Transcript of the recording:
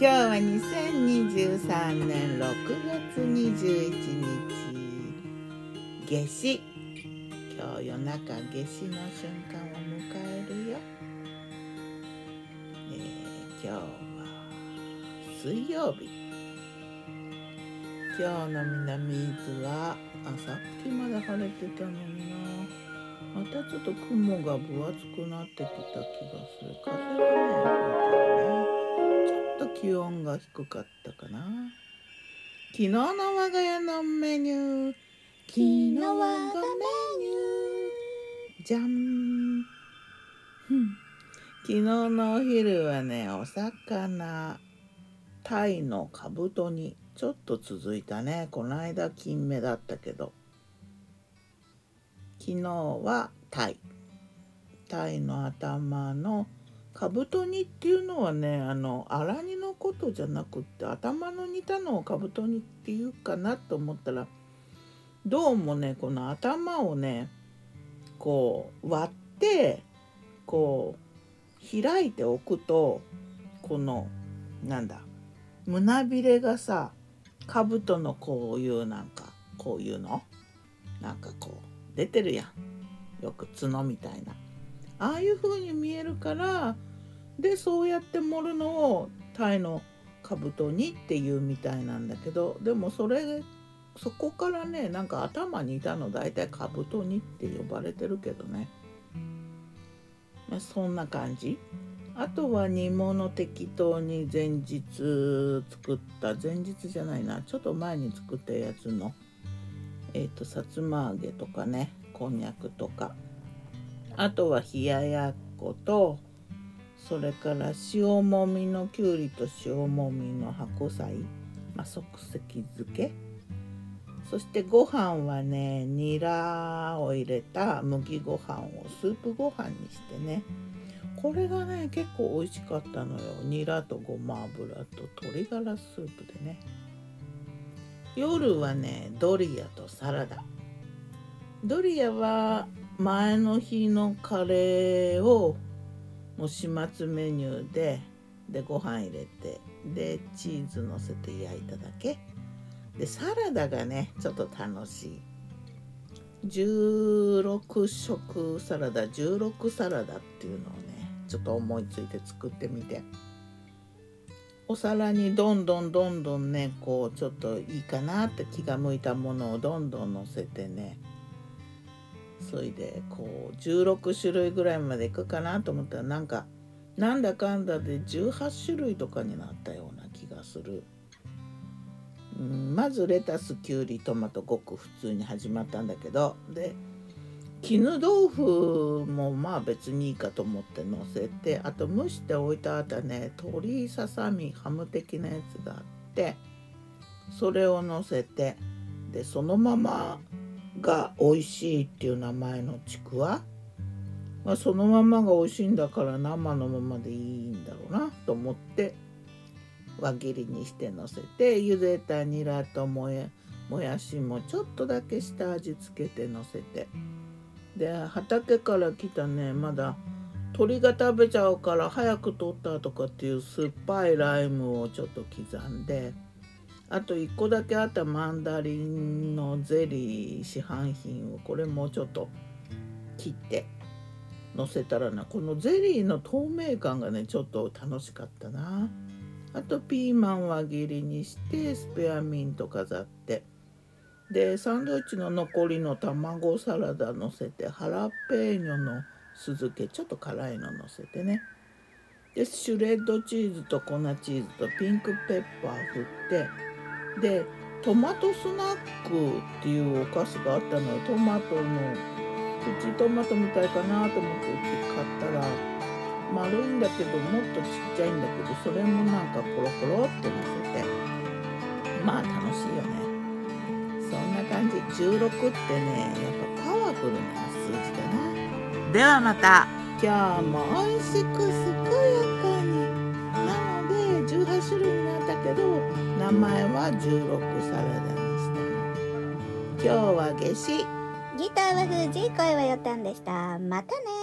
今日は2023年6月21日夏至。今日夜中夏至の瞬間を迎えるよ、えー、今日は水曜日。今日の南伊豆はあさっきまで晴れてたのにな。またちょっと雲が分厚くなってきた気がする。風がね吹いてるね。気温が低かったかな。昨日の我が家のメニュー。昨日我がメニュー。じゃん。昨日のお昼はねお魚タイのかぶと煮ちょっと続いたね。この間金目だったけど。昨日はタイ。タイの頭のかぶと煮っていうのはねあの粗煮のことじゃなくって頭の煮たのをかぶと煮っていうかなと思ったらどうもねこの頭をねこう割ってこう開いておくとこのなんだ胸びれがさかぶとのこういうなんかこういうの？なんかこう出てるやん。よく角みたいな。ああいう風に見えるからでそうやって盛るのをタイの兜にっていうみたいなんだけどでもそれそこからねなんか頭にいたの大体兜にって呼ばれてるけどね、まあ、そんな感じ。あとは煮物適当に前日作った前日じゃないなちょっと前に作ったやつのえっ、ー、とさつま揚げとかねこんにゃくとか。あとは冷ややっことそれから塩もみのきゅうりと塩もみの白菜、まあ、即席漬け。そしてご飯はねニラを入れた麦ご飯をスープご飯にしてね。これがね結構美味しかったのよ。ニラとごま油と鶏ガラスープでね。夜はねドリアとサラダ。ドリアは前の日のカレーをもう始末メニューででご飯入れてでチーズのせて焼いただけ。でサラダがねちょっと楽しい。16食サラダ16サラダっていうのをねちょっと思いついて作ってみて。お皿にどんどんどんどんねこうちょっといいかなって気が向いたものをどんどんのせてねそれでこう16種類ぐらいまでいくかなと思ったらなんかなんだかんだで18種類とかになったような気がする。うん、まずレタスきゅうりトマトごく普通に始まったんだけどで絹豆腐もまあ別にいいかと思ってのせてあと蒸しておいたあったね鶏ささみハム的なやつがあってそれをのせてでそのままが美味しいっていう名前のちくわ、まあ、そのままが美味しいんだから生のままでいいんだろうなと思って輪切りにしてのせて茹でたニラともやもやしもちょっとだけ下味つけてのせてで畑から来たねまだ鳥が食べちゃうから早く取ったとかっていう酸っぱいライムをちょっと刻んで。あと1個だけあったマンダリンのゼリー市販品をこれもうちょっと切ってのせたらなこのゼリーの透明感がねちょっと楽しかったな。あとピーマン輪切りにしてスペアミント飾って。でサンドイッチの残りの卵サラダのせてハラペーニョの酢漬けちょっと辛いののせてね。でシュレッドチーズと粉チーズとピンクペッパー振ってでトマトスナックっていうお菓子があったのよ。トマトのプチトマトみたいかなと思って買ったら丸いんだけどもっとちっちゃいんだけどそれもなんかコロコロってのせて。まあ楽しいよね。そんな感じ。16ってねやっぱパワフルな数字だな。ではまた。今日も美味しく健やかに。なので18種類になったけど名前は16サラダにしたの。今日は夏至。ギターは藤井声はよたんでした。またね。